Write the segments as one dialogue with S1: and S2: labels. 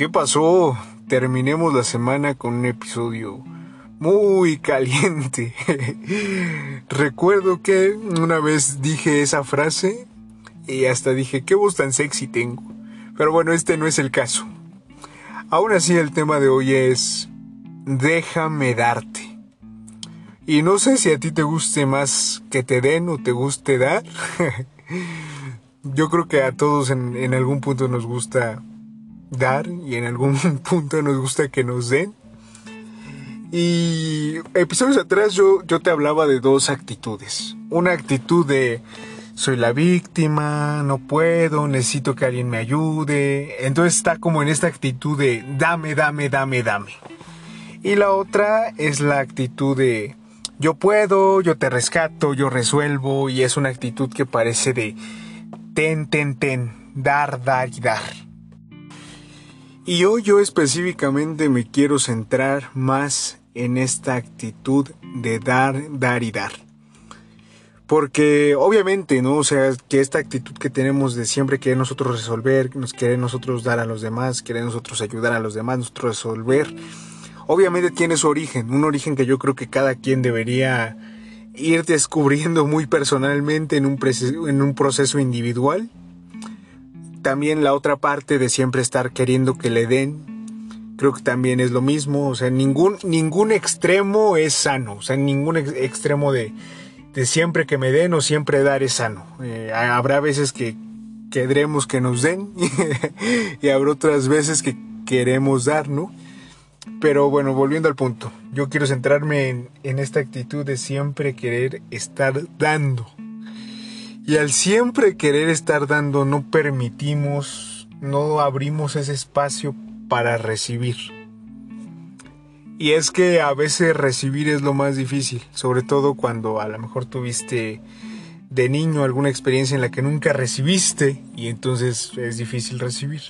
S1: ¿Qué pasó? Terminemos la semana con un episodio muy caliente. Recuerdo que una vez dije esa frase y hasta dije, qué voz tan sexy tengo. Pero bueno, este no es el caso. Aún así el tema de hoy es déjame darte. Y no sé si a ti te guste más que te den o te guste dar. Yo creo que a todos en, algún punto nos gusta dar y en algún punto nos gusta que nos den. Y episodios atrás yo, yo te hablaba de dos actitudes. Una actitud de soy la víctima, no puedo, necesito que alguien me ayude. Entonces está como en esta actitud de dame, dame, dame, dame. Y la otra es la actitud de yo puedo, yo te rescato, yo resuelvo. Y es una actitud que parece de ten, ten, ten, dar, dar y dar. Y hoy yo específicamente me quiero centrar más en esta actitud de dar, dar y dar. Porque obviamente, ¿no? O sea, que esta actitud que tenemos de siempre querer nosotros resolver, nos querer nosotros dar a los demás, querer nosotros ayudar a los demás, nosotros resolver, obviamente tiene su origen, un origen que yo creo que cada quien debería ir descubriendo muy personalmente en un, en un proceso individual también la otra parte de siempre estar queriendo que le den, creo que también es lo mismo, o sea, ningún, ningún extremo es sano, o sea, ningún extremo de, de siempre que me den o siempre dar es sano. Eh, habrá veces que queremos que nos den y habrá otras veces que queremos dar, ¿no? Pero bueno, volviendo al punto, yo quiero centrarme en, en esta actitud de siempre querer estar dando. Y al siempre querer estar dando, no permitimos, no abrimos ese espacio para recibir. Y es que a veces recibir es lo más difícil, sobre todo cuando a lo mejor tuviste de niño alguna experiencia en la que nunca recibiste y entonces es difícil recibir.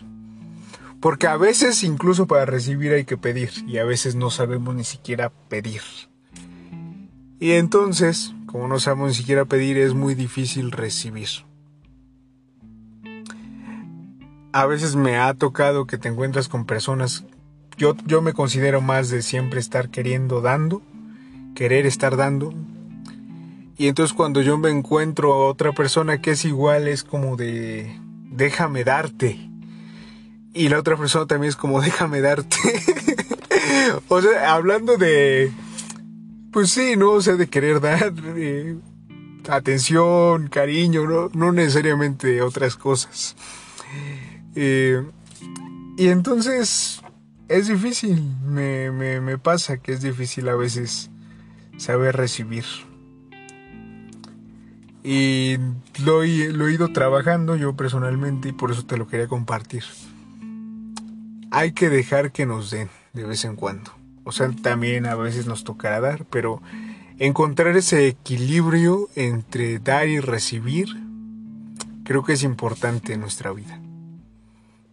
S1: Porque a veces incluso para recibir hay que pedir y a veces no sabemos ni siquiera pedir. Y entonces como no sabemos ni siquiera pedir, es muy difícil recibir. A veces me ha tocado que te encuentras con personas, yo, yo me considero más de siempre estar queriendo dando, querer estar dando. Y entonces cuando yo me encuentro a otra persona que es igual, es como de, déjame darte. Y la otra persona también es como, déjame darte. o sea, hablando de, pues sí, ¿no? O sea, de querer dar atención, cariño, ¿no? no necesariamente otras cosas. Eh, y entonces es difícil, me, me, me pasa que es difícil a veces saber recibir. Y lo, lo he ido trabajando yo personalmente y por eso te lo quería compartir. Hay que dejar que nos den de vez en cuando. O sea, también a veces nos tocará dar, pero encontrar ese equilibrio entre dar y recibir creo que es importante en nuestra vida.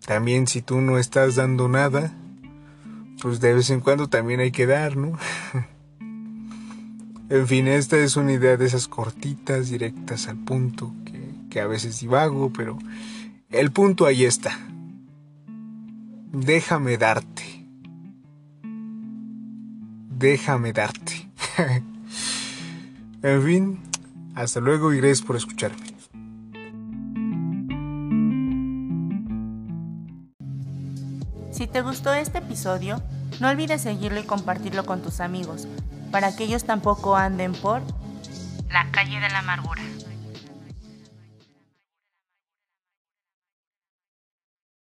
S1: También si tú no estás dando nada, pues de vez en cuando también hay que dar, ¿no? en fin, esta es una idea de esas cortitas, directas al punto, que, que a veces divago, pero el punto ahí está. Déjame darte déjame darte. en fin, hasta luego y gracias por escucharme.
S2: Si te gustó este episodio, no olvides seguirlo y compartirlo con tus amigos, para que ellos tampoco anden por
S3: la calle de la amargura.